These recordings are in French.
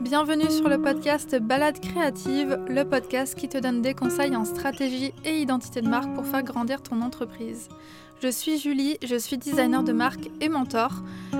Bienvenue sur le podcast Balade créative, le podcast qui te donne des conseils en stratégie et identité de marque pour faire grandir ton entreprise. Je suis Julie, je suis designer de marque et mentor.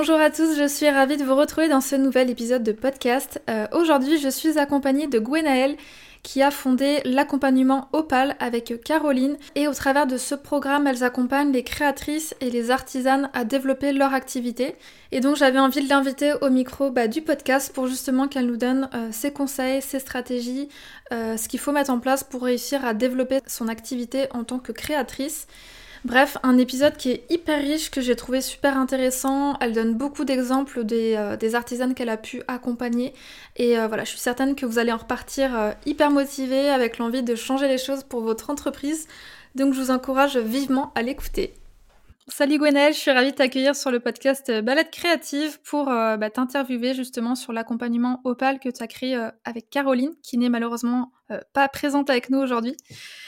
Bonjour à tous, je suis ravie de vous retrouver dans ce nouvel épisode de podcast. Euh, aujourd'hui, je suis accompagnée de Gwenaëlle qui a fondé l'accompagnement Opal avec Caroline et au travers de ce programme, elles accompagnent les créatrices et les artisanes à développer leur activité. Et donc j'avais envie de l'inviter au micro bah, du podcast pour justement qu'elle nous donne euh, ses conseils, ses stratégies, euh, ce qu'il faut mettre en place pour réussir à développer son activité en tant que créatrice. Bref, un épisode qui est hyper riche, que j'ai trouvé super intéressant. Elle donne beaucoup d'exemples des, euh, artisanes qu'elle a pu accompagner. Et euh, voilà, je suis certaine que vous allez en repartir euh, hyper motivé, avec l'envie de changer les choses pour votre entreprise. Donc je vous encourage vivement à l'écouter. Salut Gwenelle, je suis ravie de t'accueillir sur le podcast Balade créative pour bah, t'interviewer justement sur l'accompagnement Opal que tu as créé avec Caroline, qui n'est malheureusement euh, pas présente avec nous aujourd'hui.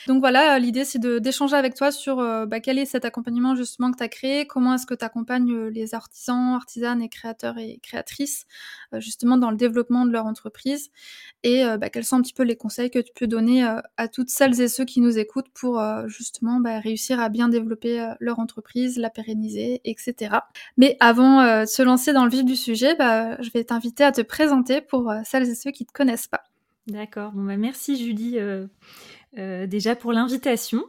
Donc voilà, l'idée c'est d'échanger avec toi sur euh, bah, quel est cet accompagnement justement que tu as créé, comment est-ce que tu accompagnes euh, les artisans, artisanes et créateurs et créatrices justement dans le développement de leur entreprise? Et bah, quels sont un petit peu les conseils que tu peux donner à toutes celles et ceux qui nous écoutent pour justement bah, réussir à bien développer leur entreprise, la pérenniser, etc. Mais avant de se lancer dans le vif du sujet, je vais t'inviter à te présenter pour celles et ceux qui ne te connaissent pas. D'accord. Bon, bah, merci Julie euh, euh, déjà pour l'invitation.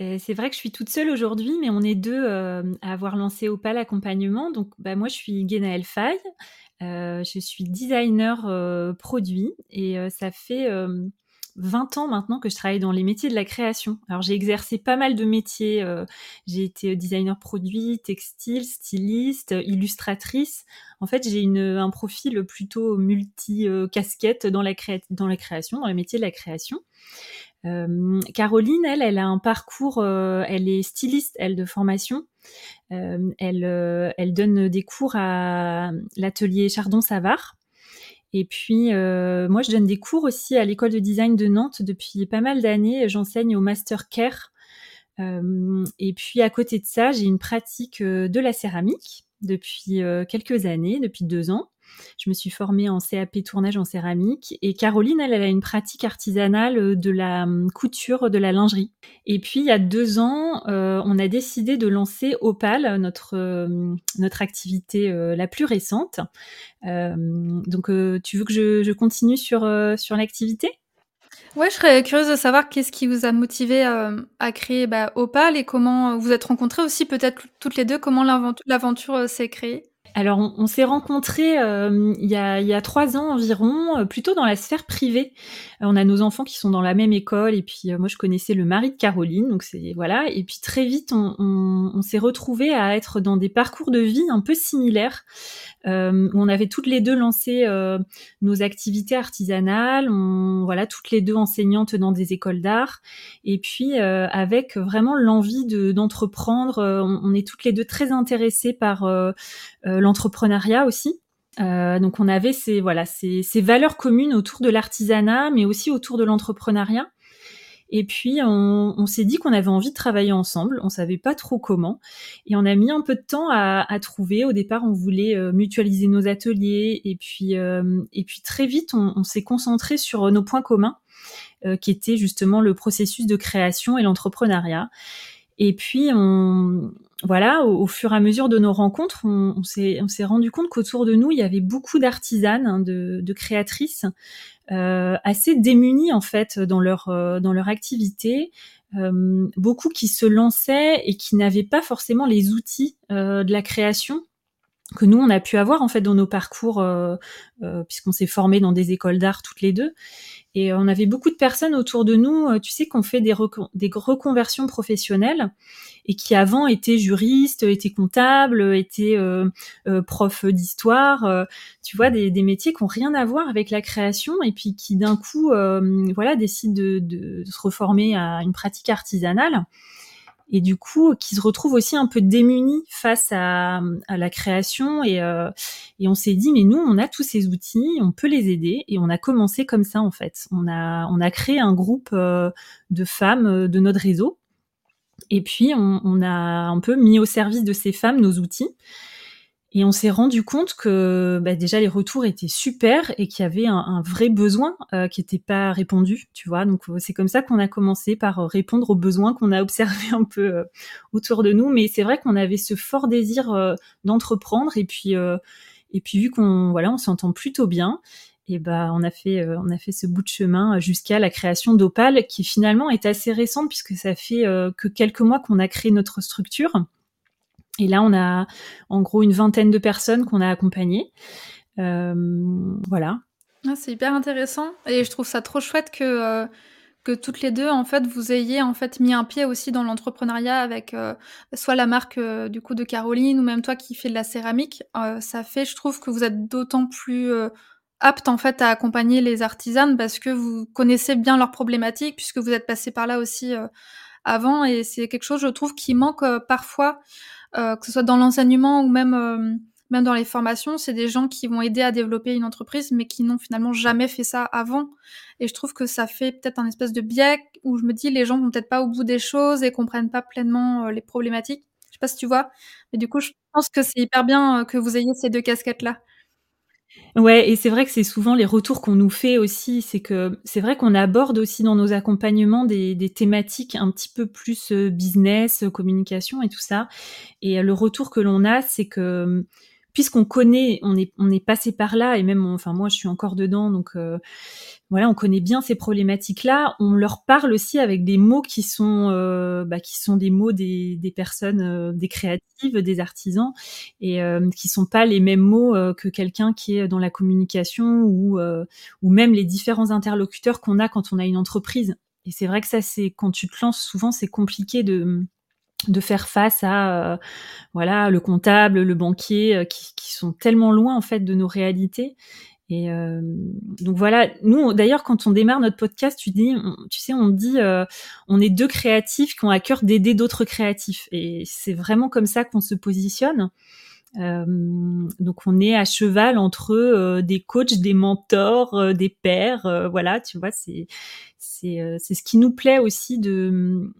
Euh, c'est vrai que je suis toute seule aujourd'hui, mais on est deux à avoir lancé Opal Accompagnement. Donc, bah, moi, je suis Guénaëlle Faye. je suis designer produit et ça fait 20 ans maintenant que je travaille dans les métiers de la création. Alors j'ai exercé pas mal de métiers. Euh, j'ai été designer produit, textile, styliste, illustratrice. En fait, j'ai un profil plutôt multi-casquette dans, la dans la création, dans les métiers de la création. Euh, Caroline, elle, elle a un parcours, euh, elle est styliste, elle, de formation. elle, elle donne des cours à l'atelier Chardon-Savard. Et puis, euh, moi, je donne des cours aussi à l'école de design de Nantes depuis pas mal d'années. J'enseigne au Master Care. Euh, et puis, à côté de ça, j'ai une pratique euh, de la céramique depuis quelques années, depuis deux ans. Je me suis formée en CAP tournage en céramique et Caroline, elle, a une pratique artisanale euh, de la hum, couture de la lingerie. Et puis il y a deux ans, euh, on a décidé de lancer Opal, notre euh, notre activité la plus récente. donc tu veux que je, continue sur sur l'activité? Ouais, je serais curieuse de savoir qu'est-ce qui vous a motivé à créer bah, Opal et comment vous êtes rencontrées aussi, peut-être toutes les deux, comment l'aventure s'est créée? Alors, on, s'est rencontrés euh, il, y a, trois ans environ, euh, plutôt dans la sphère privée. Euh, on a nos enfants qui sont dans la même école, et puis moi, je connaissais le mari de Caroline, donc c'est voilà. Et puis très vite, on, s'est retrouvés à être dans des parcours de vie un peu similaires, on avait toutes les deux lancé nos activités artisanales, on, voilà, toutes les deux enseignantes dans des écoles d'art, et puis avec vraiment l'envie d'entreprendre. on, on, est toutes les deux très intéressées par l'entrepreneuriat aussi. Euh, donc on avait ces voilà ces, valeurs communes autour de l'artisanat, mais aussi autour de l'entrepreneuriat. Et puis on, s'est dit qu'on avait envie de travailler ensemble. On savait pas trop comment, et on a mis un peu de temps à, trouver. Au départ, on voulait euh, mutualiser nos ateliers, et puis euh, et puis très vite, on, s'est concentré sur nos points communs, qui étaient justement le processus de création et l'entrepreneuriat. Et puis on voilà, au, fur et à mesure de nos rencontres, on, on s'est rendu compte qu'autour de nous, il y avait beaucoup d'artisanes, hein, de, de, créatrices, euh, assez démunies en fait dans leur euh, dans leur activité, euh, beaucoup qui se lançaient et qui n'avaient pas forcément les outils euh, de la création que nous on a pu avoir en fait dans nos parcours euh, euh, puisqu'on s'est formé dans des écoles d'art toutes les deux. Et on avait beaucoup de personnes autour de nous tu sais qu'on fait des, des reconversions professionnelles et qui avant étaient juristes étaient comptables étaient euh, profs d'histoire tu vois des, des métiers qui ont rien à voir avec la création et puis qui d'un coup voilà décident de, de, se reformer à une pratique artisanale et du coup qui se retrouvent aussi un peu démunis face à, à la création et, euh, et on s'est dit mais nous on a tous ces outils, on peut les aider et on a commencé comme ça en fait. On a on a créé un groupe euh, de femmes euh, de notre réseau et puis on, a un peu mis au service de ces femmes nos outils et on s'est rendu compte que bah, déjà les retours étaient super et qu'il y avait un, vrai besoin euh, qui n'était pas répondu, tu vois. Donc c'est comme ça qu'on a commencé par euh, répondre aux besoins qu'on a observés un peu euh, autour de nous. Mais c'est vrai qu'on avait ce fort désir d'entreprendre et puis et puis vu qu'on voilà on s'entend plutôt bien, et ben on a fait on a fait ce bout de chemin jusqu'à la création d'Opal qui finalement est assez récente puisque ça fait que quelques mois qu'on a créé notre structure. Et là, on a en gros une vingtaine de personnes qu'on a accompagnées. Euh, voilà. Ah, c'est hyper intéressant et je trouve ça trop chouette que euh, que toutes les deux en fait vous ayez en fait mis un pied aussi dans l'entrepreneuriat avec euh, soit la marque du coup de Caroline ou même toi qui fais de la céramique. ça fait, je trouve que vous êtes d'autant plus apte en fait à accompagner les artisanes parce que vous connaissez bien leurs problématiques puisque vous êtes passé par là aussi avant et c'est quelque chose je trouve qui manque parfois euh, que ce soit dans l'enseignement ou même euh, même dans les formations, c'est des gens qui vont aider à développer une entreprise, mais qui n'ont finalement jamais fait ça avant. Et je trouve que ça fait peut-être un espèce de biais où je me dis les gens vont peut-être pas au bout des choses et comprennent pas pleinement euh, les problématiques. Je sais pas si tu vois, mais du coup, je pense que c'est hyper bien que vous ayez ces deux casquettes-là. Ouais, et c'est vrai que c'est souvent les retours qu'on nous fait aussi, c'est que c'est vrai qu'on aborde aussi dans nos accompagnements des, thématiques un petit peu plus euh, business, communication et tout ça. Et euh, le retour que l'on a, c'est que puisqu'on connaît, on est, on est passé par là, et même, enfin moi je suis encore dedans, donc euh, voilà, on connaît bien ces problématiques-là. On leur parle aussi avec des mots qui sont, euh, bah, qui sont des mots des, des personnes, euh, des créatives, des artisans, et euh, qui sont pas les mêmes mots euh, que quelqu'un qui est dans la communication ou, ou même les différents interlocuteurs qu'on a quand on a une entreprise. Et c'est vrai que ça, c'est quand tu te lances, souvent c'est compliqué de de faire face à voilà le comptable, le banquier qui, qui, sont tellement loin en fait de nos réalités. Et euh, donc voilà, nous d'ailleurs quand on démarre notre podcast, tu dis, tu sais, on dit, euh, on est deux créatifs qui ont à cœur d'aider d'autres créatifs, et c'est vraiment comme ça qu'on se positionne. Euh, donc on est à cheval entre euh, des coachs, des mentors, euh, des pères, voilà, tu vois, c'est c'est c'est ce qui nous plaît aussi de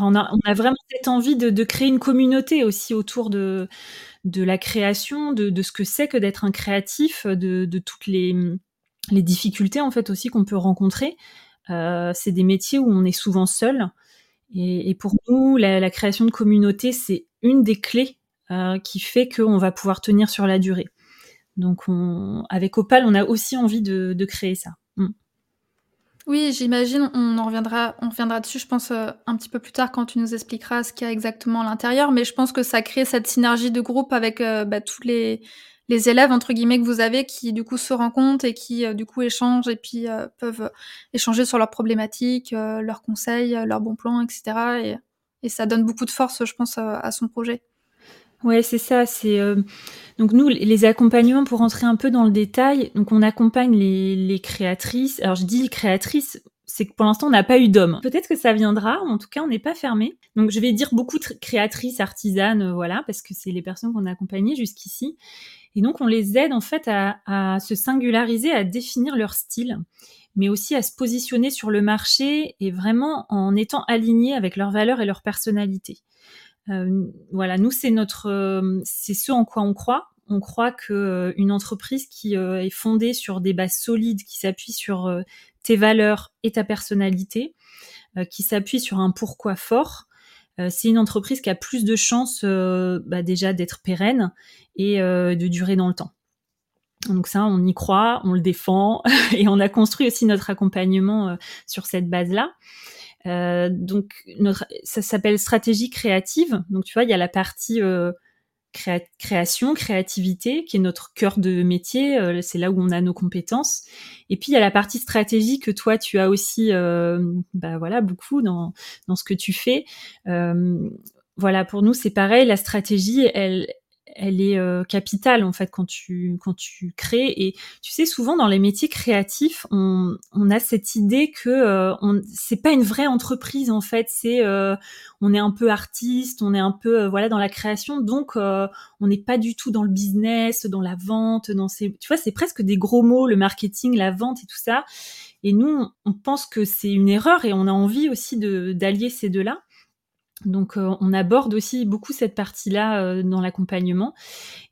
on a, vraiment cette envie de, créer une communauté aussi autour de, la création, de, ce que c'est que d'être un créatif, de, toutes les, difficultés en fait aussi qu'on peut rencontrer. Euh, c'est des métiers où on est souvent seul. Et, pour nous, la, création de communauté, c'est une des clés euh, qui fait qu'on va pouvoir tenir sur la durée. Donc on, avec Opal, on a aussi envie de créer ça. Oui, j'imagine, on en reviendra, on reviendra dessus, je pense, euh, un petit peu plus tard quand tu nous expliqueras ce qu'il y a exactement à l'intérieur, mais je pense que ça crée cette synergie de groupe avec euh, bah, tous les, les élèves, entre guillemets, que vous avez qui, du coup, se rencontrent et qui, euh, du coup, échangent et puis peuvent échanger sur leurs problématiques, leurs conseils, leurs bons plans, etc. Et, et, ça donne beaucoup de force, je pense, à son projet. Ouais, c'est ça. C'est euh... donc nous les accompagnements pour rentrer un peu dans le détail. Donc on accompagne les, créatrices. Alors je dis créatrices, c'est que pour l'instant on n'a pas eu d'hommes. Peut-être que ça viendra. En tout cas, on n'est pas fermé. Donc je vais dire beaucoup de créatrices, artisanes, euh, voilà, parce que c'est les personnes qu'on a accompagnées jusqu'ici. Et donc on les aide en fait à, à se singulariser, à définir leur style. mais aussi à se positionner sur le marché et vraiment en étant aligné avec leurs valeurs et leur personnalité. Euh, voilà, nous c'est notre, euh, c'est ce en quoi on croit. On croit que euh, une entreprise qui est fondée sur des bases solides, qui s'appuie sur tes valeurs et ta personnalité, qui s'appuie sur un pourquoi fort, c'est une entreprise qui a plus de chances bah, déjà d'être pérenne et de durer dans le temps. Donc ça, on y croit, on le défend et on a construit aussi notre accompagnement sur cette base-là. Euh, donc notre, ça s'appelle stratégie créative. Donc tu vois, il y a la partie euh, création, créativité, qui est notre cœur de métier. Euh, c'est là où on a nos compétences. Et puis il y a la partie stratégie que toi tu as aussi, bah voilà, beaucoup dans dans ce que tu fais. voilà, pour nous c'est pareil. La stratégie, elle elle est euh, capitale en fait quand tu quand tu crées. Et tu sais souvent dans les métiers créatifs on, on a cette idée que euh, on c'est pas une vraie entreprise en fait. C'est euh, on est un peu artiste on est un peu euh, voilà dans la création. Donc on n'est pas du tout dans le business dans la vente dans ces tu vois c'est presque des gros mots le marketing la vente et tout ça. Et nous on pense que c'est une erreur et on a envie aussi de d'allier ces deux là donc euh, on aborde aussi beaucoup cette partie-là euh, dans l'accompagnement.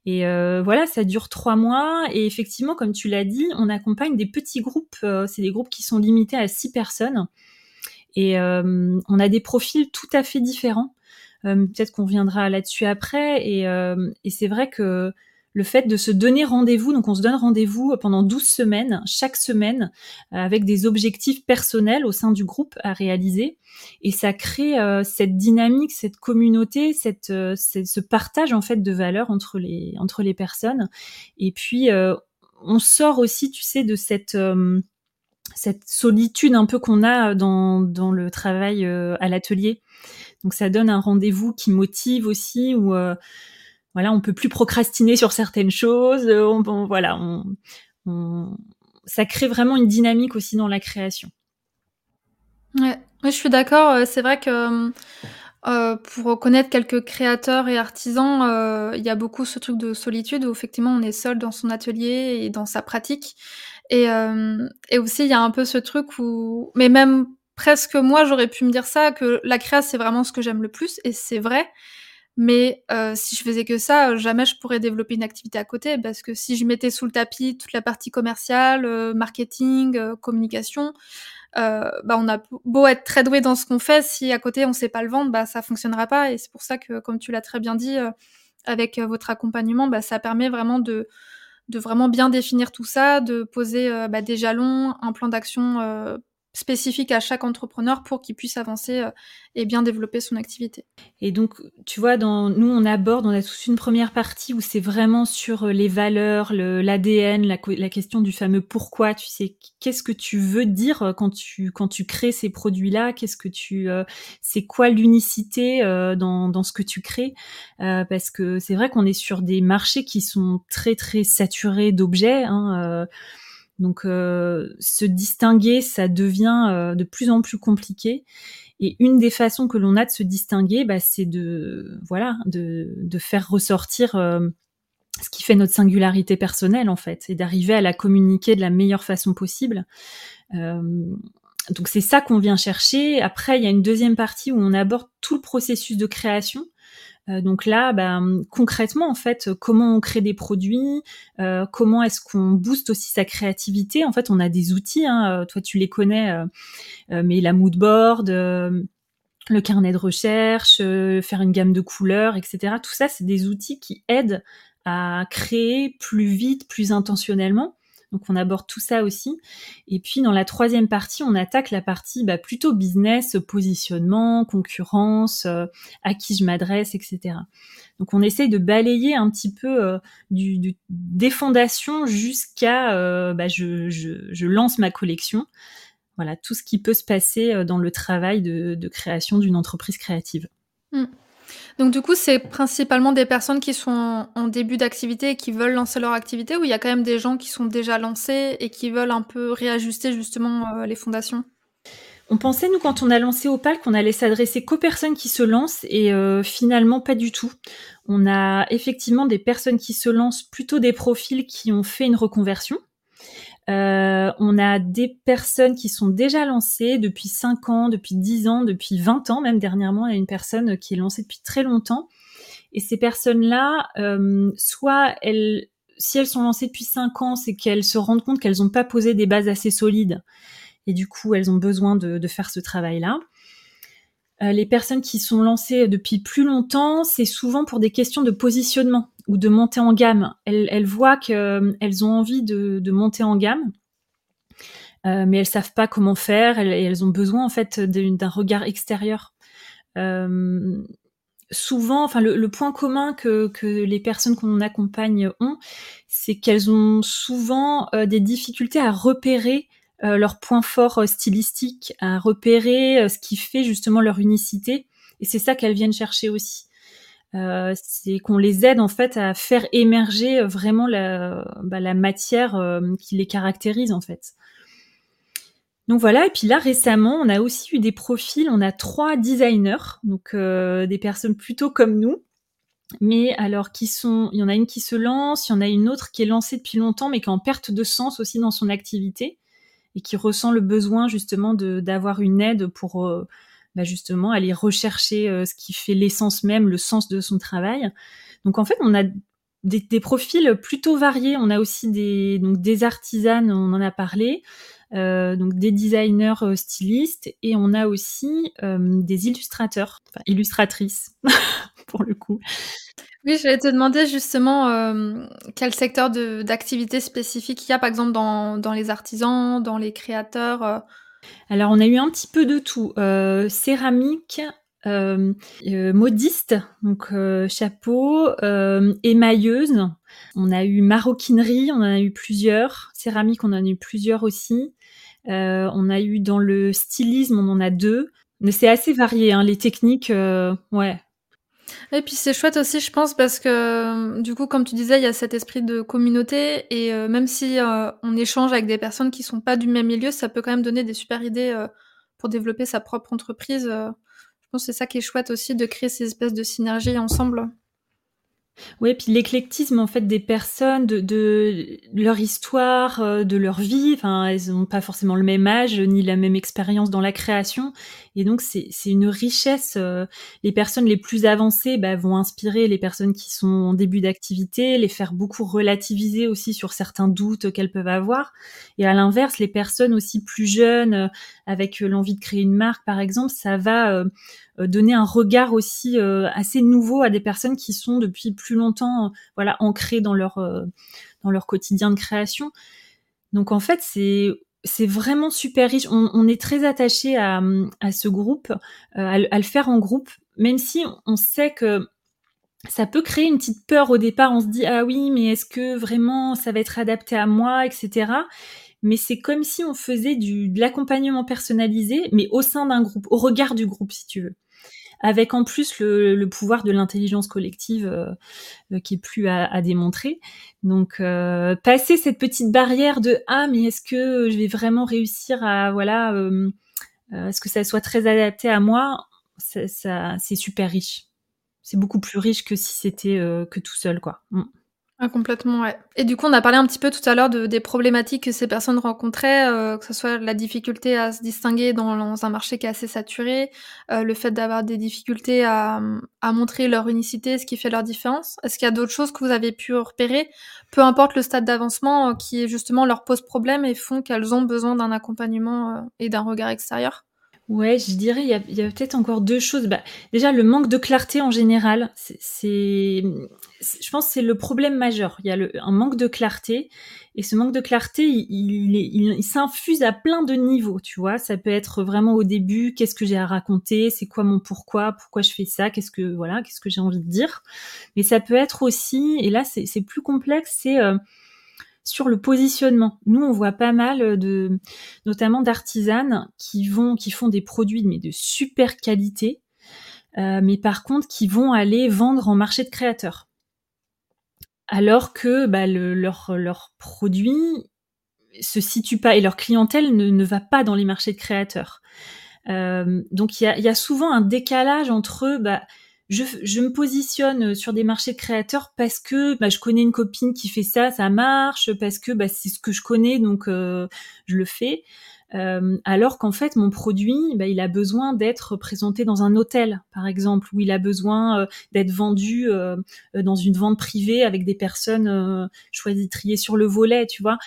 Et euh, voilà, ça dure trois mois. Et effectivement, comme tu l'as dit, on accompagne des petits groupes. c'est des groupes qui sont limités à six personnes. Et on a des profils tout à fait différents. Peut-être qu'on viendra là-dessus après. Et c'est vrai que le fait de se donner rendez-vous. Donc, on se donne rendez-vous pendant 12 semaines, chaque semaine, euh, avec des objectifs personnels au sein du groupe à réaliser. Et ça crée euh, cette dynamique, cette communauté, cette, euh, ce partage, en fait, de valeurs entre les, entre les personnes. Et puis, on sort aussi, tu sais, de cette cette solitude un peu qu'on a dans, dans le travail à l'atelier. Donc ça donne un rendez-vous qui motive aussi, où voilà, on peut plus procrastiner sur certaines choses. Euh, on, voilà, on, ça crée vraiment une dynamique aussi dans la création. Ouais, je suis d'accord. Euh, c'est vrai que euh, pour connaître quelques créateurs et artisans, il y a beaucoup ce truc de solitude où effectivement on est seul dans son atelier et dans sa pratique. Et, et aussi il y a un peu ce truc où, mais même presque moi j'aurais pu me dire ça que la création c'est vraiment ce que j'aime le plus et c'est vrai. Mais euh, si je faisais que ça, jamais je pourrais développer une activité à côté parce que si je mettais sous le tapis toute la partie commerciale, euh, marketing, euh, communication, bah on a beau être très doué dans ce qu'on fait, si à côté on sait pas le vendre, bah ça fonctionnera pas. Et c'est pour ça que, comme tu l'as très bien dit, avec votre accompagnement, bah ça permet vraiment de de vraiment bien définir tout ça, de poser bah, des jalons, un plan d'action spécifique à chaque entrepreneur pour qu'il puisse avancer euh, et bien développer son activité. Et donc, tu vois, dans, nous, on aborde, on a tous une première partie où c'est vraiment sur euh, les valeurs, l'ADN, la, question du fameux pourquoi, tu sais, qu'est-ce que tu veux dire euh, quand tu, quand tu crées ces produits-là, qu'est-ce que tu, c'est quoi l'unicité dans, dans ce que tu crées, parce que c'est vrai qu'on est sur des marchés qui sont très, très saturés d'objets, hein, donc euh, se distinguer, ça devient euh, de plus en plus compliqué. Et une des façons que l'on a de se distinguer, bah, c'est de voilà, de, faire ressortir euh, ce qui fait notre singularité personnelle en fait, et d'arriver à la communiquer de la meilleure façon possible. donc c'est ça qu'on vient chercher. Après, il y a une deuxième partie où on aborde tout le processus de création. Euh, donc là, ben, concrètement, en fait, comment on crée des produits, euh, comment est-ce qu'on booste aussi sa créativité. En fait, on a des outils, hein, euh, toi tu les connais, mais la mood board, le carnet de recherche, faire une gamme de couleurs, etc. Tout ça, c'est des outils qui aident à créer plus vite, plus intentionnellement. Donc on aborde tout ça aussi. Et puis dans la troisième partie, on attaque la partie bah, plutôt business, positionnement, concurrence, euh, à qui je m'adresse, etc. Donc on essaye de balayer un petit peu euh, des fondations jusqu'à euh, bah, je, lance ma collection. Voilà, tout ce qui peut se passer dans le travail de, création d'une entreprise créative. Mmh. Donc du coup, c'est principalement des personnes qui sont en début d'activité et qui veulent lancer leur activité ou il y a quand même des gens qui sont déjà lancés et qui veulent un peu réajuster justement euh, les fondations? On pensait, nous, quand on a lancé Opal, qu'on allait s'adresser qu'aux personnes qui se lancent et euh, finalement pas du tout. On a effectivement des personnes qui se lancent, plutôt des profils qui ont fait une reconversion, on a des personnes qui sont déjà lancées depuis 5 ans, depuis 10 ans, depuis 20 ans, même dernièrement, il y a une personne qui est lancée depuis très longtemps. Et ces personnes-là, soit elles, si elles sont lancées depuis 5 ans, c'est qu'elles se rendent compte qu'elles n'ont pas posé des bases assez solides. Et du coup, elles ont besoin de, de faire ce travail-là. Euh, les personnes qui sont lancées depuis plus longtemps, c'est souvent pour des questions de positionnement ou de montée en gamme. Elles, voient qu'elles euh, ont envie de, monter en gamme, euh, mais elles savent pas comment faire et elles, ont besoin en fait d'un regard extérieur. souvent, enfin le, point commun que, les personnes qu'on accompagne ont, c'est qu'elles ont souvent des difficultés à repérer euh, leurs points forts euh, stylistiques, à repérer euh, ce qui fait justement leur unicité. Et c'est ça qu'elles viennent chercher aussi. C'est qu'on les aide en fait à faire émerger vraiment la, bah, matière qui les caractérise en fait. Donc voilà, et puis là récemment, on a aussi eu des profils, on a trois designers, donc des personnes plutôt comme nous, mais alors qui sont, il y en a une qui se lance, il y en a une autre qui est lancée depuis longtemps, mais qui est en perte de sens aussi dans son activité et qui ressent le besoin justement d'avoir une aide pour euh, bah justement aller rechercher euh, ce qui fait l'essence même, le sens de son travail. Donc en fait, on a des, profils plutôt variés. On a aussi des donc des artisanes, on en a parlé, euh, donc des designers euh, stylistes et on a aussi des illustrateurs, enfin illustratrices pour le coup. Oui, je vais te demander justement quel secteur d'activité spécifique il y a, par exemple, dans, dans les artisans, dans les créateurs. Euh. Alors, on a eu un petit peu de tout. Euh, céramique, euh, modiste, donc chapeau, émailleuse. On a eu maroquinerie, on en a eu plusieurs. Céramique, on en a eu plusieurs aussi. on a eu dans le stylisme, on en a deux. Mais c'est assez varié, hein, les techniques, ouais. Et puis c'est chouette aussi, je pense, parce que du coup, comme tu disais, il y a cet esprit de communauté et euh, même si euh, on échange avec des personnes qui sont pas du même milieu, ça peut quand même donner des super idées euh, pour développer sa propre entreprise. je pense que c'est ça qui est chouette aussi de créer ces espèces de synergies ensemble. Oui, puis l'éclectisme en fait des personnes, de, leur histoire, euh, de leur vie. Enfin, elles n'ont pas forcément le même âge ni la même expérience dans la création, et donc c'est une richesse. Euh, les personnes les plus avancées bah, vont inspirer les personnes qui sont en début d'activité, les faire beaucoup relativiser aussi sur certains doutes qu'elles peuvent avoir. Et à l'inverse, les personnes aussi plus jeunes, euh, avec l'envie de créer une marque par exemple, ça va euh, donner un regard aussi euh, assez nouveau à des personnes qui sont depuis plus longtemps voilà ancrées dans leur euh, dans leur quotidien de création. Donc en fait c'est c'est vraiment super riche. On, est très attaché à, à, ce groupe, à, le faire en groupe, même si on sait que ça peut créer une petite peur au départ. On se dit ah oui, mais est-ce que vraiment ça va être adapté à moi, etc mais c'est comme si on faisait du, de l'accompagnement personnalisé, mais au sein d'un groupe, au regard du groupe, si tu veux. Avec en plus le, pouvoir de l'intelligence collective euh, euh qui est plus à, démontrer. Donc, euh, passer cette petite barrière de ah, mais est-ce que je vais vraiment réussir à voilà, est-ce que ça soit très adapté à moi? Ça c'est super riche. C'est beaucoup plus riche que si c'était que tout seul, quoi. Mm. Ah, complètement, ouais. Et du coup, on a parlé un petit peu tout à l'heure de, des problématiques que ces personnes rencontraient, euh, que ce soit la difficulté à se distinguer dans, un marché qui est assez saturé, euh, le fait d'avoir des difficultés à, à, montrer leur unicité, ce qui fait leur différence. Est-ce qu'il y a d'autres choses que vous avez pu repérer, peu importe le stade d'avancement, euh, qui justement leur pose problème et font qu'elles ont besoin d'un accompagnement et d'un regard extérieur Ouais, je dirais, il y a, peut-être encore deux choses. Bah, déjà, le manque de clarté en général, c'est, je pense, c'est le problème majeur. Il y a un manque de clarté, et ce manque de clarté, il, s'infuse à plein de niveaux, tu vois. Ça peut être vraiment au début, qu'est-ce que j'ai à raconter, c'est quoi mon pourquoi, pourquoi je fais ça, qu'est-ce que voilà, qu'est-ce que j'ai envie de dire? Mais ça peut être aussi, et là, c'est plus complexe, c'est euh, sur le positionnement. Nous, on voit pas mal de, notamment d'artisanes qui vont, qui font des produits de super qualité, euh, mais par contre qui vont aller vendre en marché de créateurs. Alors que bah, le, leur, leur produit se situe pas et leur clientèle ne, va pas dans les marchés de créateurs. Euh, donc il y a, y a, souvent un décalage entre bah, je, me positionne sur des marchés de créateurs parce que bah, je connais une copine qui fait ça, ça marche, parce que bah, c'est ce que je connais, donc je le fais. Euh, alors qu'en fait, mon produit, bah, il a besoin d'être présenté dans un hôtel, par exemple, ou il a besoin euh, d'être vendu euh, dans une vente privée avec des personnes choisies triées sur le volet, tu vois.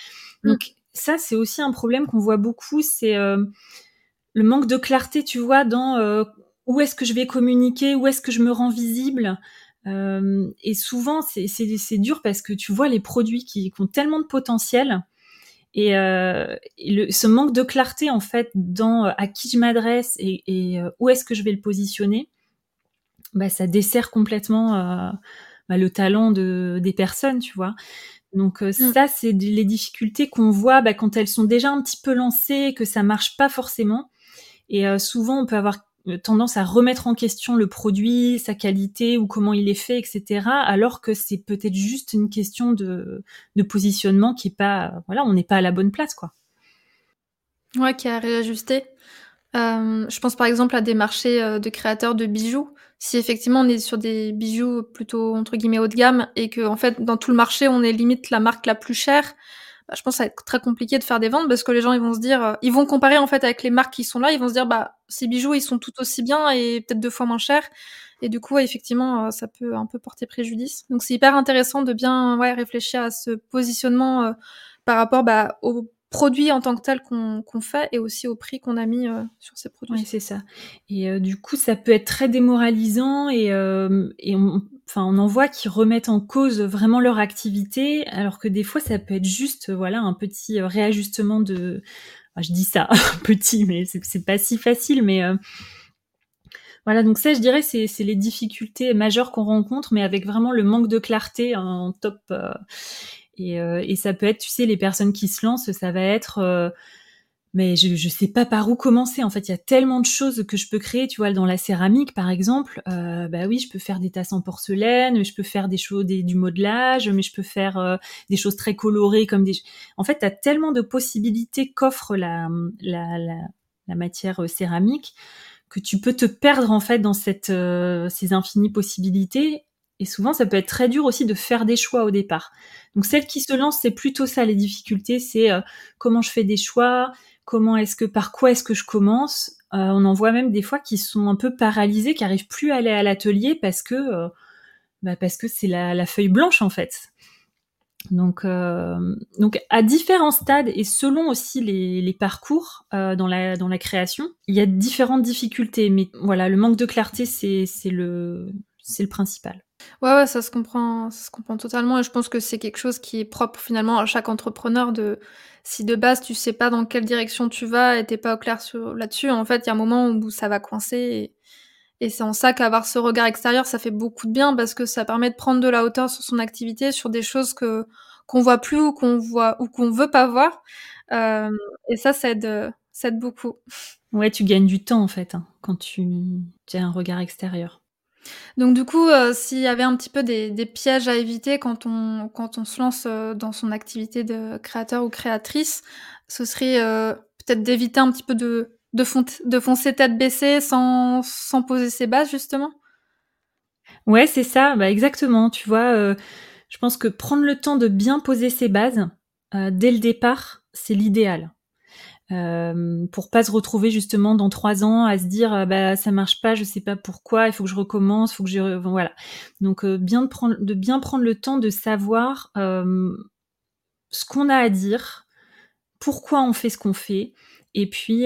Mm. Donc ça, c'est aussi un problème qu'on voit beaucoup, c'est le manque de clarté, tu vois, dans où est-ce que je vais communiquer, où est-ce que je me rends visible. et souvent, c'est dur parce que tu vois les produits qui ont tellement de potentiel et, euh, ce manque de clarté en fait dans euh, à qui je m'adresse et, euh, où est-ce que je vais le positionner, bah, ça dessert complètement bah, le talent de, des personnes, tu vois. Donc mm. ça, c'est les difficultés qu'on voit bah, quand elles sont déjà un petit peu lancées, que ça marche pas forcément. Et souvent, on peut avoir euh, tendance à remettre en question le produit, sa qualité ou comment il est fait, etc. Alors que c'est peut-être juste une question de, positionnement qui est pas, voilà, on n'est pas à la bonne place, quoi. Ouais, qui a réajusté. Euh, je pense par exemple à des marchés euh, de créateurs de bijoux. Si effectivement on est sur des bijoux plutôt entre guillemets haut de gamme et que en fait dans tout le marché on est limite la marque la plus chère, bah, je pense que ça va être très compliqué de faire des ventes parce que les gens ils vont se dire, euh, ils vont comparer en fait avec les marques qui sont là, ils vont se dire bah ces bijoux ils sont tout aussi bien et peut-être deux fois moins chers et du coup effectivement euh, ça peut un peu porter préjudice. Donc c'est hyper intéressant de bien ouais réfléchir à ce positionnement euh, par rapport bah, aux produits en tant que tel qu'on fait et aussi au prix qu'on a mis sur ces produits. Oui, c'est ça. Et du coup, ça peut être très démoralisant et, et on, enfin, on en voit qui remettent en cause vraiment leur activité, alors que des fois, ça peut être juste, voilà, un petit euh, réajustement de, je dis ça, petit, mais c'est pas si facile, mais euh, voilà, donc ça, je dirais, c'est les difficultés majeures qu'on rencontre, mais avec vraiment le manque de clarté en top. Euh, et, et, ça peut être, tu sais, les personnes qui se lancent, ça va être mais je ne sais pas par où commencer. En fait, il y a tellement de choses que je peux créer. Tu vois, dans la céramique, par exemple, euh, bah oui, je peux faire des tasses en porcelaine, je peux faire des choses, du modelage, mais je peux faire euh, des choses très colorées comme des. En fait, tu as tellement de possibilités qu'offre la, la, la, matière euh, céramique que tu peux te perdre en fait dans cette, ces infinies possibilités. Et souvent, ça peut être très dur aussi de faire des choix au départ. Donc, celle qui se lance, c'est plutôt ça les difficultés, c'est comment je fais des choix, comment est-ce que, par quoi est-ce que je commence euh, On en voit même des fois qui sont un peu paralysés, qui arrivent plus à aller à l'atelier parce que, euh, bah parce que c'est la, feuille blanche en fait. Donc, euh, donc à différents stades et selon aussi les, parcours dans, la, dans la création, il y a différentes difficultés. Mais voilà, le manque de clarté, c'est le, le principal. Ouais, ouais, ça se comprend, ça se comprend totalement. Et je pense que c'est quelque chose qui est propre finalement à chaque entrepreneur de si de base tu sais pas dans quelle direction tu vas et t'es pas au clair là-dessus, en fait, il y a un moment où ça va coincer. Et, c'est en ça qu'avoir ce regard extérieur, ça fait beaucoup de bien parce que ça permet de prendre de la hauteur sur son activité, sur des choses que qu'on voit plus ou qu'on voit ou qu'on veut pas voir. Euh, et ça, ça aide, ça aide beaucoup. Ouais, tu gagnes du temps en fait hein, quand tu, tu as un regard extérieur. Donc du coup, euh, s'il y avait un petit peu des, pièges à éviter quand on, quand on se lance euh, dans son activité de créateur ou créatrice, ce serait euh, peut-être d'éviter un petit peu de, de, foncer tête baissée sans, sans poser ses bases justement. Ouais, c'est ça, bah exactement. Tu vois, je pense que prendre le temps de bien poser ses bases dès le départ, c'est l'idéal euh, pour pas se retrouver justement dans trois ans à se dire euh, bah ça marche pas, je sais pas pourquoi, il faut que je recommence, faut que je voilà. Donc euh, bien de prendre de bien prendre le temps de savoir euh, ce qu'on a à dire, pourquoi on fait ce qu'on fait, et puis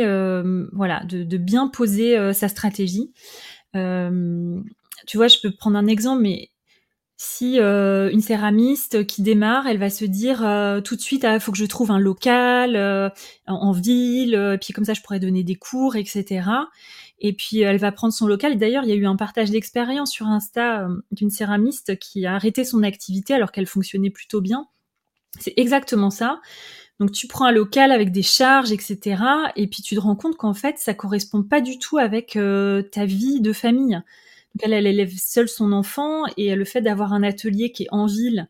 voilà de, de, bien poser sa stratégie. tu vois, je peux prendre un exemple, mais si euh, une céramiste qui démarre, elle va se dire euh, tout de suite, ah, faut que je trouve un local euh, en, ville, puis comme ça je pourrais donner des cours, etc. Et puis elle va prendre son local. D'ailleurs, il y a eu un partage d'expérience sur Insta d'une céramiste qui a arrêté son activité alors qu'elle fonctionnait plutôt bien. C'est exactement ça. Donc tu prends un local avec des charges, etc. Et puis tu te rends compte qu'en fait, ça correspond pas du tout avec ta vie de famille. Donc elle, elle élève seule son enfant et le fait d'avoir un atelier qui est en ville,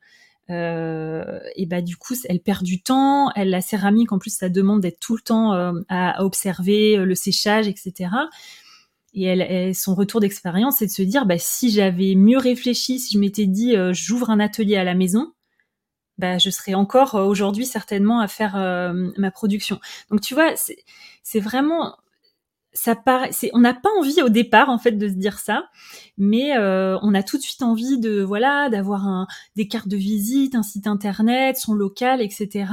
euh, et bah du coup elle perd du temps. Elle la céramique en plus ça demande d'être tout le temps euh, à, observer euh, le séchage, etc. Et elle, son retour d'expérience, c'est de se dire, bah, si j'avais mieux réfléchi, si je m'étais dit, euh, j'ouvre un atelier à la maison, bah, je serais encore aujourd'hui certainement à faire ma production. Donc tu vois, c'est vraiment ça paraît, on n'a pas envie au départ en fait de se dire ça, mais on a tout de suite envie de voilà d'avoir des cartes de visite, un site internet, son local, etc.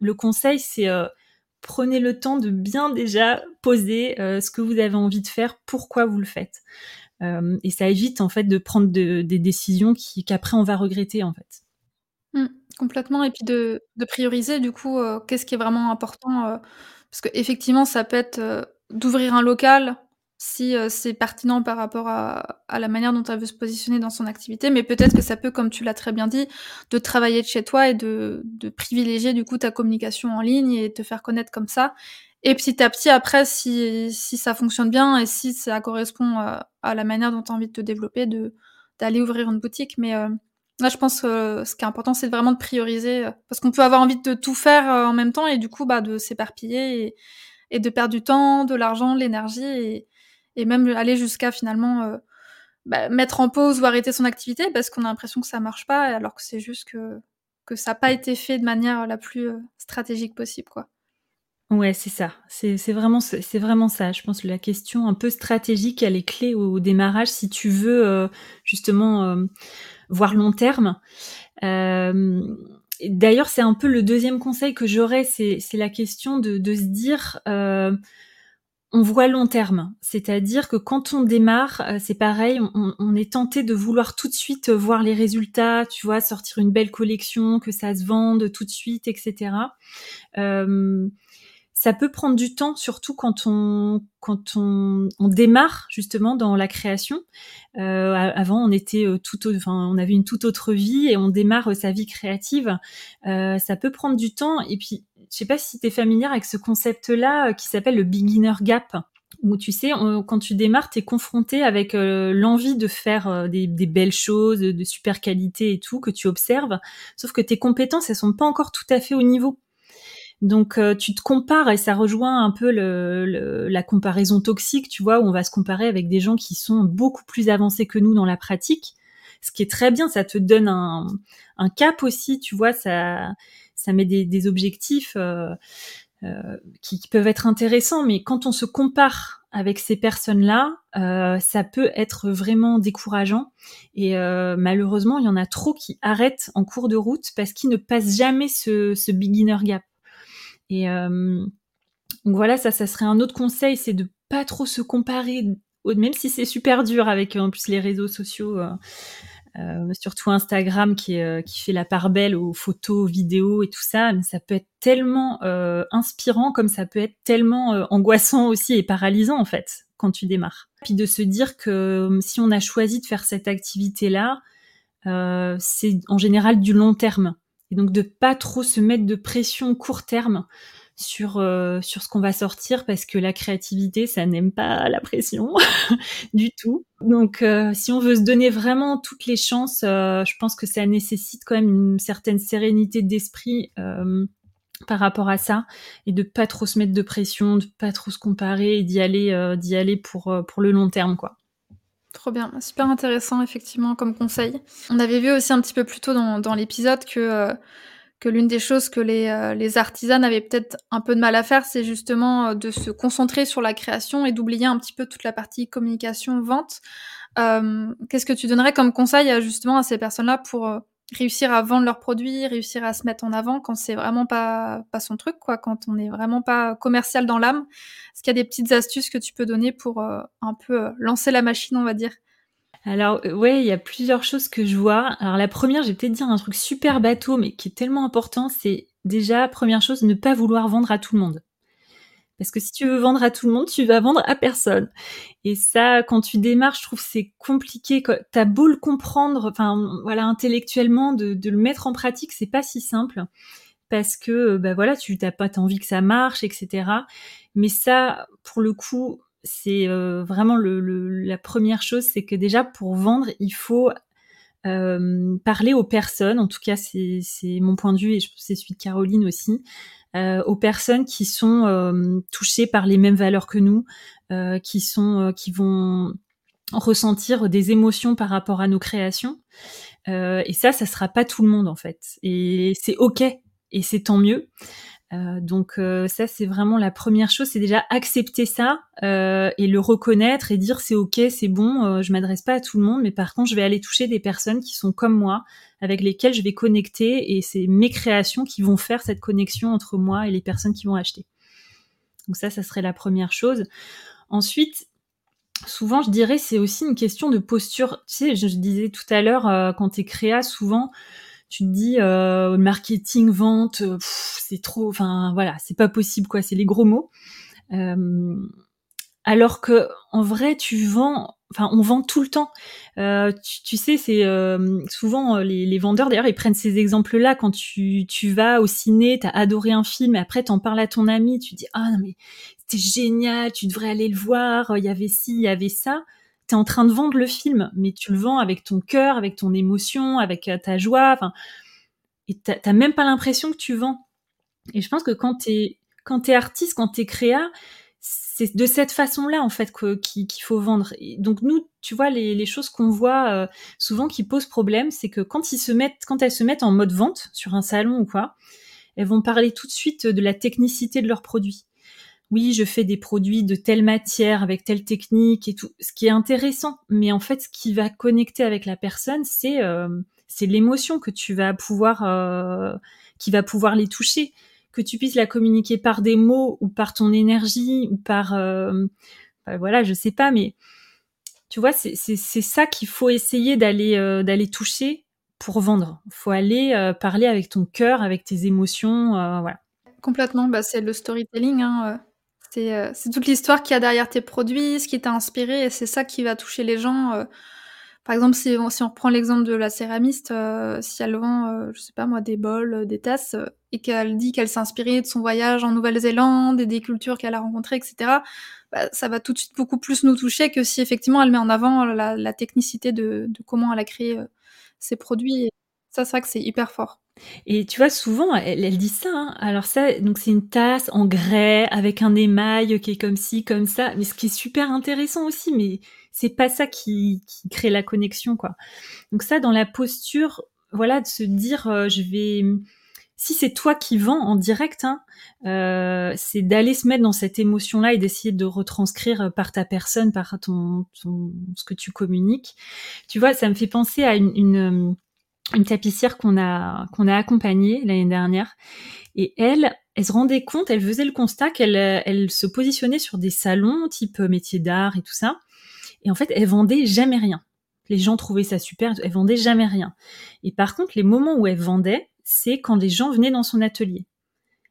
Le conseil c'est prenez le temps de bien déjà poser euh, ce que vous avez envie de faire, pourquoi vous le faites. Euh, et ça évite en fait de prendre des décisions qui qu'après on va regretter en fait. Mmh, complètement et puis de, prioriser du coup euh, qu'est-ce qui est vraiment important parce que effectivement ça peut être d'ouvrir un local si c'est pertinent par rapport à, la manière dont elle veut se positionner dans son activité, mais peut-être que ça peut, comme tu l'as très bien dit, de travailler de chez toi et de, privilégier du coup ta communication en ligne et te faire connaître comme ça. Et petit à petit, après, si, si ça fonctionne bien et si ça correspond à, la manière dont tu as envie de te développer, de d'aller ouvrir une boutique. Mais là, je pense que ce qui est important, c'est vraiment de prioriser, parce qu'on peut avoir envie de tout faire en même temps et du coup, bah, de s'éparpiller et, et de perdre du temps, de l'argent, de l'énergie. Et, et même aller jusqu'à finalement euh, bah, mettre en pause ou arrêter son activité parce qu'on a l'impression que ça marche pas alors que c'est juste que, que ça n'a pas été fait de manière la plus euh, stratégique possible quoi. Ouais, c'est ça. C'est vraiment, c'est vraiment ça. Je pense que la question un peu stratégique, elle est clé au, démarrage si tu veux euh, justement voir long terme. D'ailleurs, c'est un peu le deuxième conseil que j'aurais, c'est la question de, se dire on voit long terme, c'est-à-dire que quand on démarre, euh, c'est pareil, on, est tenté de vouloir tout de suite euh, voir les résultats, tu vois, sortir une belle collection, que ça se vende tout de suite, etc. Euh, ça peut prendre du temps, surtout quand on quand on, démarre justement dans la création. avant, on était tout, enfin, on avait une toute autre vie et on démarre sa vie créative. ça peut prendre du temps et puis je sais pas si tu es familière avec ce concept-là euh, qui s'appelle le beginner gap où tu sais, quand tu démarres, tu es confronté avec euh, l'envie de faire euh, des, belles choses, de, super qualité et tout, que tu observes, sauf que tes compétences, elles sont pas encore tout à fait au niveau. Donc tu te compares et ça rejoint un peu la comparaison toxique, tu vois, où on va se comparer avec des gens qui sont beaucoup plus avancés que nous dans la pratique, ce qui est très bien, ça te donne un, cap aussi, tu vois, ça ça met des, objectifs euh, euh, qui, peuvent être intéressants, mais quand on se compare avec ces personnes-là, euh, ça peut être vraiment décourageant. Et malheureusement, il y en a trop qui arrêtent en cours de route parce qu'ils ne passent jamais ce, beginner gap. Et donc voilà, ça, ça serait un autre conseil, c'est de pas trop se comparer, même si c'est super dur avec en plus les réseaux sociaux. Euh, surtout Instagram qui, euh, fait la part belle aux photos, vidéos et tout ça, mais ça peut être tellement euh, inspirant comme ça peut être tellement angoissant aussi et paralysant en fait quand tu démarres. Puis de se dire que si on a choisi de faire cette activité-là, c'est en général du long terme. Et donc de pas trop se mettre de pression court terme sur euh, sur ce qu'on va sortir parce que la créativité ça n'aime pas la pression du tout. Donc euh, si on veut se donner vraiment toutes les chances, euh, je pense que ça nécessite quand même une certaine sérénité d'esprit par rapport à ça et de pas trop se mettre de pression, de pas trop se comparer et d'y aller d'y aller pour pour le long terme quoi. Trop bien, super intéressant effectivement comme conseil. On avait vu aussi un petit peu plus tôt dans, dans l'épisode que que l'une des choses que les, euh, les artisans avaient peut-être un peu de mal à faire, c'est justement euh, de se concentrer sur la création et d'oublier un petit peu toute la partie communication, vente. Euh, Qu'est-ce que tu donnerais comme conseil justement à ces personnes-là pour euh, réussir à vendre leurs produits, réussir à se mettre en avant quand c'est vraiment pas, pas son truc, quoi, quand on n'est vraiment pas commercial dans l'âme Est-ce qu'il y a des petites astuces que tu peux donner pour un peu lancer la machine, on va dire? Alors euh, ouais, il y a plusieurs choses que je vois. Alors la première, j'ai peut-être dire un truc super bateau, mais qui est tellement important, c'est déjà première chose, ne pas vouloir vendre à tout le monde. Parce que si tu veux vendre à tout le monde, tu vas vendre à personne. Et ça, quand tu démarres, je trouve c'est compliqué. T'as beau le comprendre, enfin voilà, intellectuellement, de, le mettre en pratique, c'est pas si simple. Parce que bah voilà, tu t'as pas envie que ça marche, etc. Mais ça, pour le coup, c'est euh, vraiment le, la première chose, c'est que déjà pour vendre, il faut parler aux personnes, en tout cas c'est mon point de vue et je c'est celui de Caroline aussi, aux personnes qui sont touchées par les mêmes valeurs que nous, qui sont qui vont ressentir des émotions par rapport à nos créations. et ça, ça sera pas tout le monde en fait. Et c'est ok et c'est tant mieux. Euh, donc euh, ça c'est vraiment la première chose, c'est déjà accepter ça euh, et le reconnaître et dire c'est ok, c'est bon, je m'adresse pas à tout le monde, mais par contre je vais aller toucher des personnes qui sont comme moi, avec lesquelles je vais connecter et c'est mes créations qui vont faire cette connexion entre moi et les personnes qui vont acheter. Donc ça, ça serait la première chose. Ensuite, souvent je dirais c'est aussi une question de posture. Tu sais, je, disais tout à l'heure quand tu es créa, souvent tu te dis euh, marketing, vente, c'est trop, enfin voilà, c'est pas possible quoi, c'est les gros mots. Euh, alors que en vrai, tu vends, enfin on vend tout le temps. Euh, tu, sais, c'est euh, souvent euh, les, les, vendeurs d'ailleurs, ils prennent ces exemples-là quand tu, tu vas au ciné, t'as adoré un film, et après t'en parles à ton ami, tu dis ah non mais c'était génial, tu devrais aller le voir, il y avait ci, il y avait ça en train de vendre le film, mais tu le vends avec ton cœur, avec ton émotion, avec euh, ta joie, enfin, et t'as même pas l'impression que tu vends. Et je pense que quand t'es quand es artiste, quand t'es créa, c'est de cette façon-là en fait qu'il faut vendre. donc nous, tu vois, les, choses qu'on voit euh, souvent qui posent problème, c'est que quand ils se mettent, quand elles se mettent en mode vente sur un salon ou quoi, elles vont parler tout de suite de la technicité de leurs produits oui, je fais des produits de telle matière, avec telle technique et tout, ce qui est intéressant. Mais en fait, ce qui va connecter avec la personne, c'est euh, c'est l'émotion que tu vas pouvoir, euh, qui va pouvoir les toucher, que tu puisses la communiquer par des mots ou par ton énergie ou par, euh, bah, voilà, je sais pas, mais tu vois, c'est ça qu'il faut essayer d'aller d'aller toucher pour vendre. Il faut aller parler avec ton cœur, avec tes émotions, voilà. Complètement, bah, c'est le storytelling. Hein, euh, c'est, toute l'histoire qu'il y a derrière tes produits, ce qui t'a inspiré, et c'est ça qui va toucher les gens. Euh. Par exemple, si on, si on reprend l'exemple de la céramiste, euh, si elle vend, je sais pas moi, des bols, des tasses, et qu'elle dit qu'elle s'est inspirée de son voyage en Nouvelle-Zélande et des cultures qu'elle a rencontrées, etc., bah, ça va tout de suite beaucoup plus nous toucher que si effectivement elle met en avant la, technicité de, de, comment elle a créé ses produits. Ça, c'est vrai que c'est hyper fort. Et tu vois, souvent, elle, dit ça. Hein. Alors ça, donc c'est une tasse en grès avec un émail qui est comme ci, comme ça. Mais ce qui est super intéressant aussi, mais c'est pas ça qui, crée la connexion, quoi. Donc ça, dans la posture, voilà, de se dire, euh, je vais, si c'est toi qui vends en direct, hein, euh, c'est d'aller se mettre dans cette émotion-là et d'essayer de retranscrire par ta personne, par ton, ce que tu communiques. Tu vois, ça me fait penser à une tapissière qu'on a qu'on a accompagnée l'année dernière. Et elle elle se rendait compte elle faisait le constat qu'elle elle se positionnait sur des salons type métier d'art et tout ça. Et en fait elle vendait jamais rien. Les gens trouvaient ça super elle vendait jamais rien. Et par contre les moments où elle vendait c'est quand les gens venaient dans son atelier.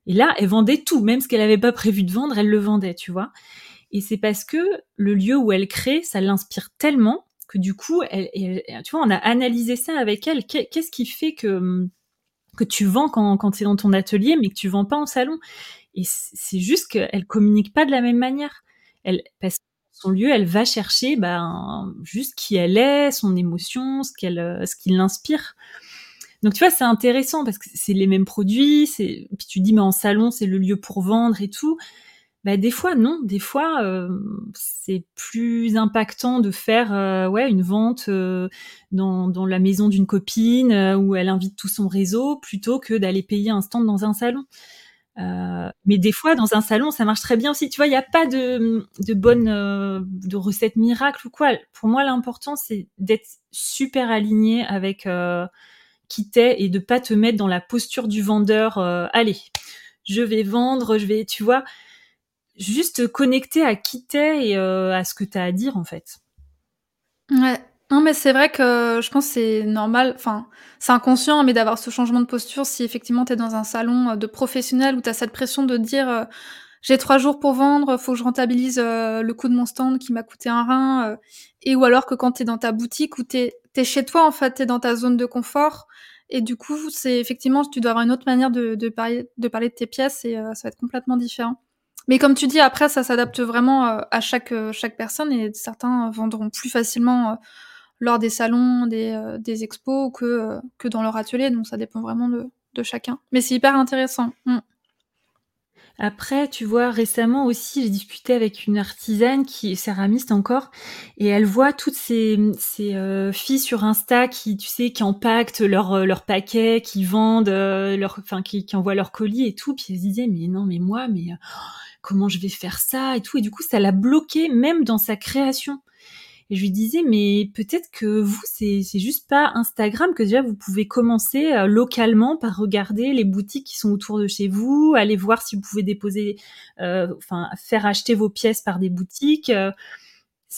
Et là elle vendait tout même ce qu'elle n'avait pas prévu de vendre elle le vendait tu vois. Et c'est parce que le lieu où elle crée ça l'inspire tellement que du coup, elle, tu vois, on a analysé ça avec elle. Qu'est-ce qui fait que que tu vends quand, quand tu es dans ton atelier, mais que tu vends pas en salon? Et c'est juste qu'elle communique pas de la même manière. Elle, parce que son lieu, elle va chercher ben, juste qui elle est, son émotion, ce qu'elle, ce qui l'inspire. Donc tu vois, c'est intéressant parce que c'est les mêmes produits. Puis tu dis mais en salon c'est le lieu pour vendre et tout. Bah, des fois non, des fois euh, c'est plus impactant de faire euh, ouais une vente euh, dans, dans la maison d'une copine où elle invite tout son réseau plutôt que d'aller payer un stand dans un salon. mais des fois dans un salon ça marche très bien aussi. Tu vois, il n'y a pas de, de bonne de recette miracle ou quoi. Pour moi l'important c'est d'être super aligné avec qui t'es et de pas te mettre dans la posture du vendeur. allez, je vais vendre, je vais, tu vois juste connecter à qui t'es et euh, à ce que t'as à dire en fait. Ouais. Non mais c'est vrai que je pense c'est normal, enfin c'est inconscient mais d'avoir ce changement de posture si effectivement t'es dans un salon euh, de professionnel où t'as cette pression de dire euh, j'ai trois jours pour vendre, faut que je rentabilise le coût de mon stand qui m'a coûté un rein, et ou alors que quand t'es dans ta boutique où t'es es chez toi en fait, t'es dans ta zone de confort, et du coup c'est effectivement tu dois avoir une autre manière de, de, parler, de parler de tes pièces et ça va être complètement différent. Mais comme tu dis, après, ça s'adapte vraiment euh, à chaque, euh, chaque personne et certains vendront plus facilement euh, lors des salons, des, des expos, que, que dans leur atelier. Donc ça dépend vraiment de, de chacun. Mais c'est hyper intéressant. Mm. Après, tu vois, récemment aussi, j'ai discuté avec une artisane qui est céramiste encore, et elle voit toutes ces, ces filles sur Insta qui, tu sais, qui empaquetent leurs leur paquets, qui vendent, euh, leur, enfin, qui, envoient leurs colis et tout. Puis elle se disait, mais non, mais moi, mais comment je vais faire ça et tout. Et du coup, ça l'a bloqué même dans sa création. Et je lui disais, mais peut-être que vous, c'est, juste pas Instagram, que déjà vous pouvez commencer euh, localement par regarder les boutiques qui sont autour de chez vous, aller voir si vous pouvez déposer, euh, enfin, faire acheter vos pièces par des boutiques. Euh.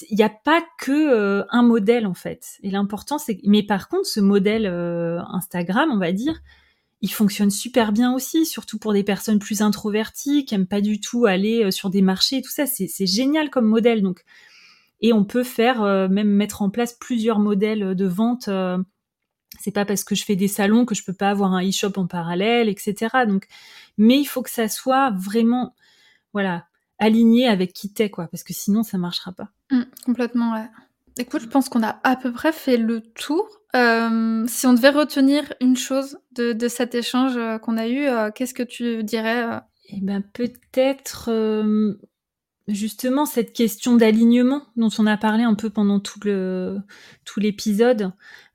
Il n'y a pas que un modèle en fait. Et l'important, c'est. Mais par contre, ce modèle Instagram, on va dire, il fonctionne super bien aussi, surtout pour des personnes plus introverties qui aiment pas du tout aller sur des marchés et tout ça. C'est, c'est génial comme modèle. Donc, et on peut faire euh, même mettre en place plusieurs modèles de vente. Euh, c'est pas parce que je fais des salons que je peux pas avoir un e-shop en parallèle, etc. Donc, mais il faut que ça soit vraiment, voilà, aligné avec qui t'es, quoi, parce que sinon ça marchera pas. Mmh, complètement, ouais. Écoute, je pense qu'on a à peu près fait le tour. Euh, si on devait retenir une chose de, de cet échange qu'on a eu, qu'est-ce que tu dirais Eh ben peut-être justement cette question d'alignement dont on a parlé un peu pendant tout le tout l'épisode.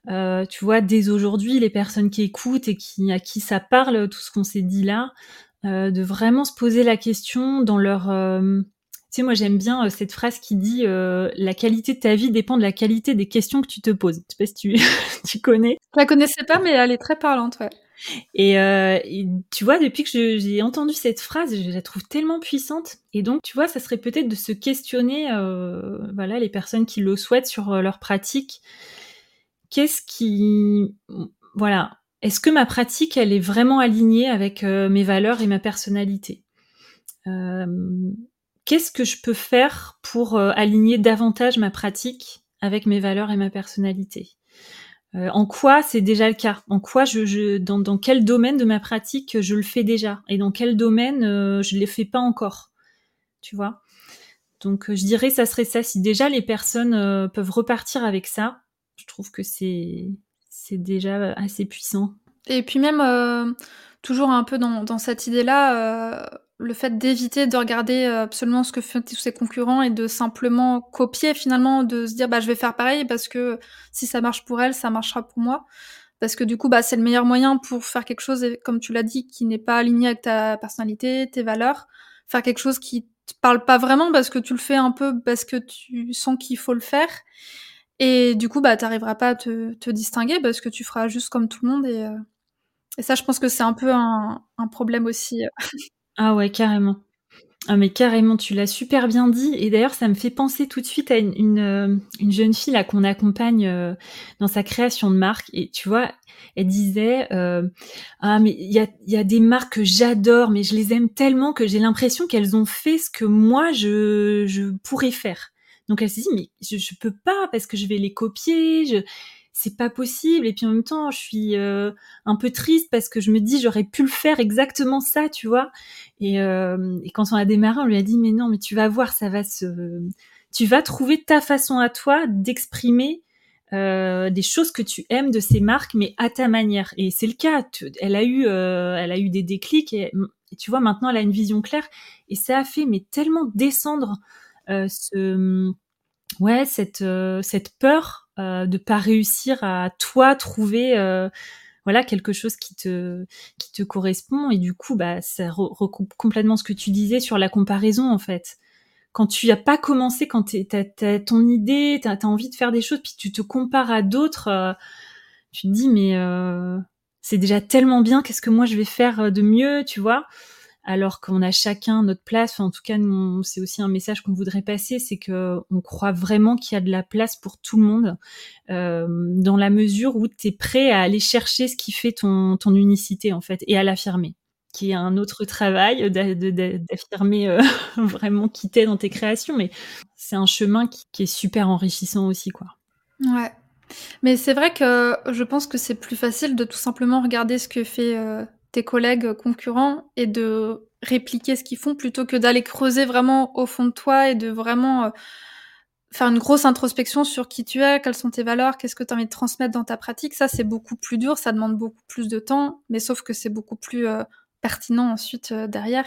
Euh, tu vois, dès aujourd'hui, les personnes qui écoutent et qui à qui ça parle, tout ce qu'on s'est dit là, euh, de vraiment se poser la question dans leur euh, tu sais, moi j'aime bien cette phrase qui dit la qualité de ta vie dépend de la qualité des questions que tu te poses. Je sais pas si tu, tu connais. Je la connaissais pas, mais elle est très parlante, ouais. Euh, et, tu vois, depuis que j'ai entendu cette phrase, je la trouve tellement puissante. Et donc, tu vois, ça serait peut-être de se questionner, euh, voilà, les personnes qui le souhaitent sur euh, leur pratique. Qu'est-ce qui, voilà, est-ce que ma pratique, elle est vraiment alignée avec mes valeurs et ma personnalité? Qu'est-ce que je peux faire pour aligner davantage ma pratique avec mes valeurs et ma personnalité? Euh, en quoi c'est déjà le cas? En quoi je, dans, quel domaine de ma pratique je le fais déjà? Et dans quel domaine euh, je ne le fais pas encore? Tu vois? Donc euh, je dirais ça serait ça. Si déjà les personnes peuvent repartir avec ça, je trouve que c'est c'est déjà assez puissant. Et puis même toujours un peu dans, dans cette idée-là le fait d'éviter de regarder euh, absolument ce que font tous ses concurrents et de simplement copier finalement, de se dire bah je vais faire pareil parce que si ça marche pour elle, ça marchera pour moi. Parce que du coup, bah, c'est le meilleur moyen pour faire quelque chose, comme tu l'as dit, qui n'est pas aligné avec ta personnalité, tes valeurs. Faire quelque chose qui te parle pas vraiment parce que tu le fais un peu parce que tu sens qu'il faut le faire. Et du coup, bah, t'arriveras pas à te, te, distinguer parce que tu feras juste comme tout le monde. Et, euh, et ça, je pense que c'est un peu un, un problème aussi. Ah ouais, carrément. Ah mais carrément, tu l'as super bien dit. Et d'ailleurs, ça me fait penser tout de suite à une, euh, jeune fille là qu'on accompagne euh, dans sa création de marque. Et tu vois, elle disait euh, ah mais il y a, y a des marques que j'adore, mais je les aime tellement que j'ai l'impression qu'elles ont fait ce que moi je, je pourrais faire. Donc elle s'est dit mais je, je peux pas parce que je vais les copier. Je c'est pas possible. Et puis en même temps, je suis euh, un peu triste parce que je me dis j'aurais pu le faire exactement ça, tu vois. Et, euh, et, quand on a démarré, on lui a dit mais non, mais tu vas voir, ça va se, tu vas trouver ta façon à toi d'exprimer euh, des choses que tu aimes de ces marques, mais à ta manière. Et c'est le cas. elle a eu, des déclics et, et, tu vois maintenant elle a une vision claire. Et ça a fait mais tellement descendre ce, ouais cette cette peur euh, de pas réussir à toi trouver euh, voilà quelque chose qui te qui te correspond. Et du coup bah ça recoupe complètement ce que tu disais sur la comparaison en fait. Quand tu n'as pas commencé quand tu as, ton idée tu as, envie de faire des choses puis tu te compares à d'autres euh, tu te dis mais c'est déjà tellement bien qu'est-ce que moi je vais faire de mieux tu vois? Alors qu'on a chacun notre place. en tout cas, c'est aussi un message qu'on voudrait passer, c'est que on croit vraiment qu'il y a de la place pour tout le monde, euh, dans la mesure où tu es prêt à aller chercher ce qui fait ton, unicité en fait et à l'affirmer qui est un autre travail d'affirmer euh, vraiment qui t'es dans tes créations, mais c'est un chemin qui, est super enrichissant aussi, quoi. Ouais. Mais c'est vrai que je pense que c'est plus facile de tout simplement regarder ce que fait euh, tes collègues concurrents et de répliquer ce qu'ils font plutôt que d'aller creuser vraiment au fond de toi et de vraiment euh, faire une grosse introspection sur qui tu es, quelles sont tes valeurs, qu'est-ce que tu as envie de transmettre dans ta pratique. Ça, c'est beaucoup plus dur, ça demande beaucoup plus de temps, mais sauf que c'est beaucoup plus euh, pertinent ensuite euh, derrière.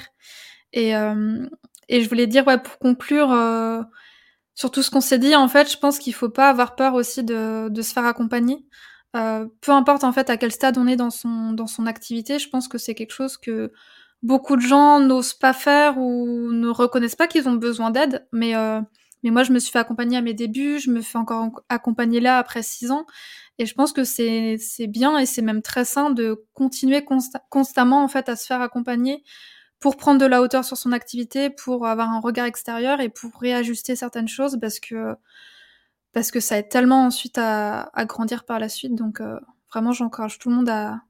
Et, euh, et je voulais dire, ouais, pour conclure sur tout ce qu'on s'est dit, en fait, je pense qu'il faut pas avoir peur aussi de, de se faire accompagner. Peu importe en fait à quel stade on est dans son dans son activité, je pense que c'est quelque chose que beaucoup de gens n'osent pas faire ou ne reconnaissent pas qu'ils ont besoin d'aide, mais mais moi, je me suis fait accompagner à mes débuts, je me fais encore accompagner là après six ans. Et je pense que c'est bien et c'est même très sain de continuer constamment en fait à se faire accompagner pour prendre de la hauteur sur son activité, pour avoir un regard extérieur et pour réajuster certaines choses parce que parce que ça aide tellement ensuite à, grandir par la suite. Donc euh, vraiment, j'encourage tout le monde à,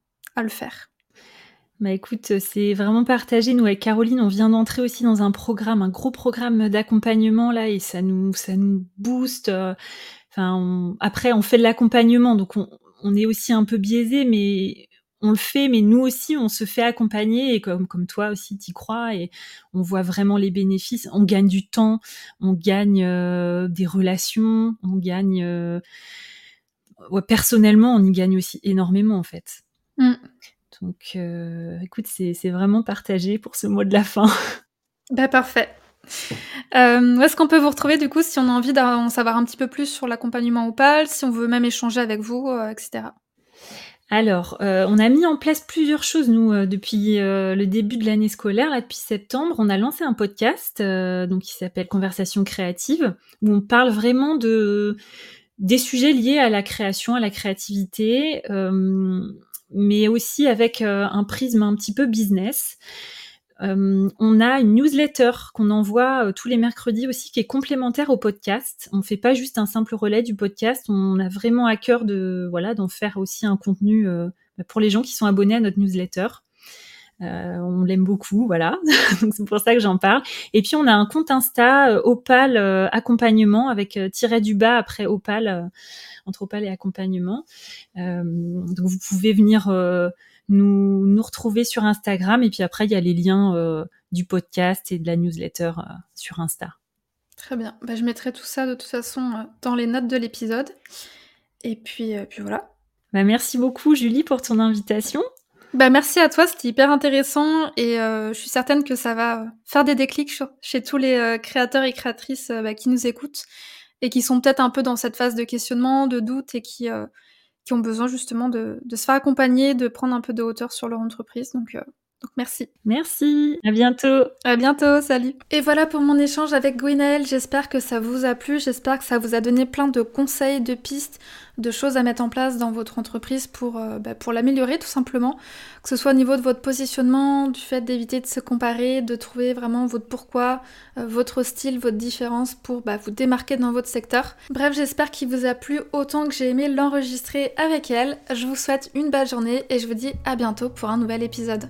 le faire. Bah écoute, c'est vraiment partagé. Nous avec Caroline, on vient d'entrer aussi dans un programme, un gros programme d'accompagnement là, et ça nous, ça nous booste. Euh, après, on fait de l'accompagnement, donc on, on, est aussi un peu biaisé, mais on le fait. Mais nous aussi, on se fait accompagner, et comme comme toi aussi, t'y crois, et on voit vraiment les bénéfices. On gagne du temps, on gagne euh, des relations, on gagne. Euh, ouais, personnellement, on y gagne aussi énormément en fait. Mm. Donc, euh, écoute, c'est vraiment partagé pour ce mot de la fin. Bah, parfait. Euh, où est-ce qu'on peut vous retrouver du coup si on a envie d'en savoir un petit peu plus sur l'accompagnement Opal, si on veut même échanger avec vous, euh, etc. Alors, on a mis en place plusieurs choses, nous, depuis le début de l'année scolaire, là, depuis septembre. On a lancé un podcast donc, qui s'appelle Conversation créative, où on parle vraiment de, des sujets liés à la création, à la créativité mais aussi avec euh, un prisme un petit peu business. Euh, on a une newsletter qu'on envoie euh, tous les mercredis aussi, qui est complémentaire au podcast. On fait pas juste un simple relais du podcast. On a vraiment à cœur de voilà d'en faire aussi un contenu pour les gens qui sont abonnés à notre newsletter. Euh, on l'aime beaucoup, voilà. Donc c'est pour ça que j'en parle. Et puis on a un compte Insta Opal accompagnement avec tiret du bas après Opal entre Opal et accompagnement. Euh, donc vous pouvez venir euh, nous, nous retrouver sur Instagram et puis après il y a les liens euh, du podcast et de la newsletter sur Insta. Très bien. Bah, je mettrai tout ça de toute façon dans les notes de l'épisode. Et puis, puis voilà. Bah, merci beaucoup Julie pour ton invitation. Bah, merci à toi, c'était hyper intéressant et je suis certaine que ça va faire des déclics chez tous les créateurs et créatrices bah, qui nous écoutent et qui sont peut-être un peu dans cette phase de questionnement, de doute et qui, euh, qui ont besoin justement de, se faire accompagner, de prendre un peu de hauteur sur leur entreprise. Donc, euh, donc merci. Merci. À bientôt. À bientôt. Salut. Et voilà pour mon échange avec Gwenaëlle. J'espère que ça vous a plu. J'espère que ça vous a donné plein de conseils, de pistes, de choses à mettre en place dans votre entreprise pour, euh, bah, pour l'améliorer tout simplement. Que ce soit au niveau de votre positionnement, du fait d'éviter de se comparer, de trouver vraiment votre pourquoi, euh, votre style, votre différence pour bah, vous démarquer dans votre secteur. Bref, j'espère qu'il vous a plu autant que j'ai aimé l'enregistrer avec elle. Je vous souhaite une belle journée et je vous dis à bientôt pour un nouvel épisode.